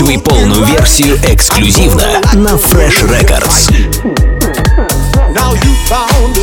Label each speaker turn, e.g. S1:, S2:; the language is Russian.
S1: Скачивай полную версию эксклюзивно на Fresh Records.
S2: Now you found the